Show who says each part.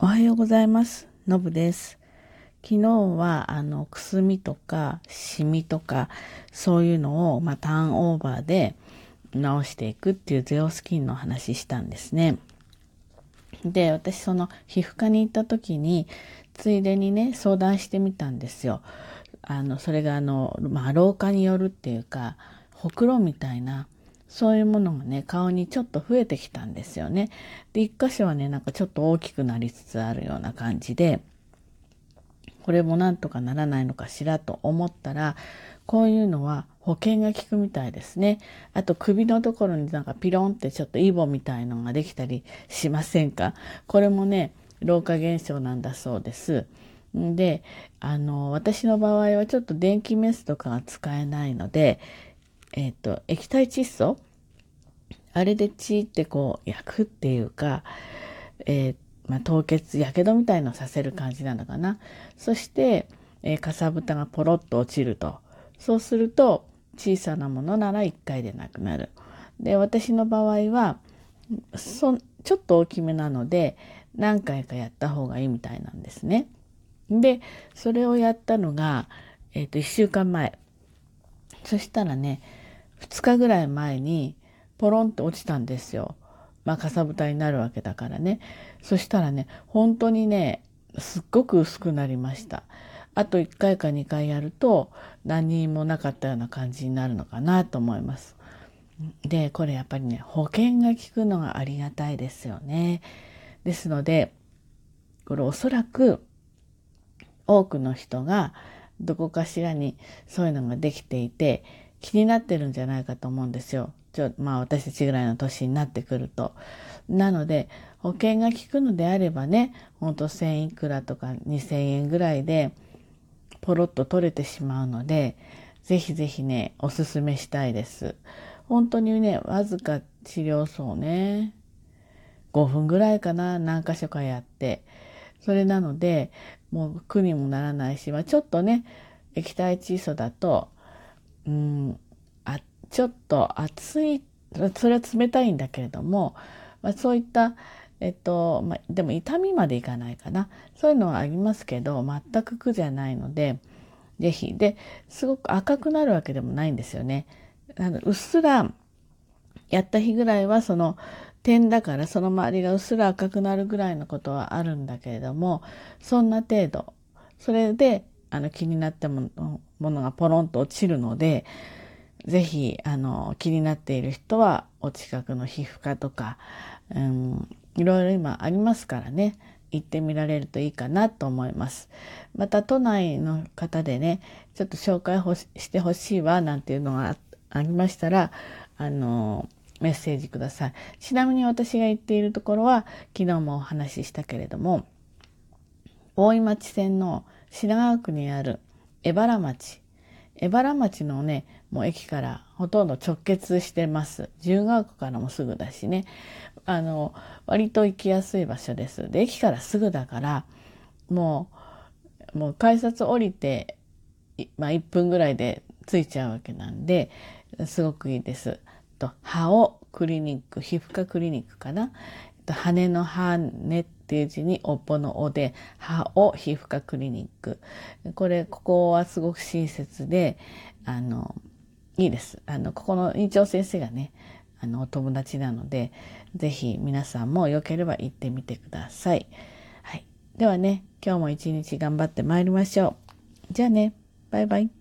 Speaker 1: おはようございます。のぶです。昨日は、あの、くすみとか、シミとか、そういうのを、まあ、ターンオーバーで直していくっていうゼオスキンの話したんですね。で、私、その、皮膚科に行った時に、ついでにね、相談してみたんですよ。あの、それが、あの、まあ、老化によるっていうか、ほくろみたいな、そういうものがね、顔にちょっと増えてきたんですよね。で、一箇所はね、なんかちょっと大きくなりつつあるような感じで、これもなんとかならないのかしらと思ったら、こういうのは保険が効くみたいですね。あと首のところになんかピロンってちょっとイボみたいのができたりしませんか？これもね、老化現象なんだそうです。で、あの、私の場合はちょっと電気メスとかが使えないので、えっ、ー、と、液体窒素あれで血ってこう焼くっていうか、えー、まあ、凍結、やけどみたいのさせる感じなのかな。そして、えー、かさぶたがポロッと落ちると。そうすると、小さなものなら1回でなくなる。で、私の場合は、そちょっと大きめなので、何回かやった方がいいみたいなんですね。で、それをやったのが、えっ、ー、と、1週間前。そしたらね、2日ぐらい前にポロンって落ちたんですよ。まあ、かさぶたになるわけだからね。そしたらね、本当にね、すっごく薄くなりました。あと1回か2回やると何にもなかったような感じになるのかなと思います。で、これやっぱりね、保険が効くのがありがたいですよね。ですので、これおそらく多くの人がどこかしらにそういうのができていて、気になってるんじゃないかと思うんですよ。ちょまあ私たちぐらいの年になってくると。なので保険が効くのであればね、ほんと1000いくらとか2000円ぐらいでポロッと取れてしまうので、ぜひぜひね、おすすめしたいです。本当にね、わずか治療層ね、5分ぐらいかな、何箇所かやって。それなので、もう苦にもならないし、まあ、ちょっとね、液体窒素だとうん、ちょっと熱いそれは冷たいんだけれども、まあ、そういったえっと、まあ、でも痛みまでいかないかな。そういうのはありますけど全く苦じゃないので是非ですごく赤くなるわけでもないんですよね。あのうっすらやった日ぐらいはその点だからその周りがうっすら赤くなるぐらいのことはあるんだけれどもそんな程度。それであの気になったもものがポロンと落ちるので、ぜひ、あの、気になっている人は、お近くの皮膚科とか、うん、いろいろ今ありますからね、行ってみられるといいかなと思います。また、都内の方でね、ちょっと紹介してほしいわ、なんていうのがありましたら、あの、メッセージください。ちなみに私が言っているところは、昨日もお話ししたけれども、大井町線の品川区にある江原町。江原町のね、もう駅からほとんど直結してます。自由が丘からもすぐだしね。あの、割と行きやすい場所です。で、駅からすぐだから、もう、もう改札降りて、まあ1分ぐらいで着いちゃうわけなんで、すごくいいです。と、歯をクリニック、皮膚科クリニックかな。と羽の羽っていう字におっぽのおで、歯を皮膚科クリニック。これ、ここはすごく親切で、あの、いいです。あの、ここの院長先生がね、あの、お友達なので、ぜひ皆さんも良ければ行ってみてください。はい。ではね、今日も一日頑張って参りましょう。じゃあね、バイバイ。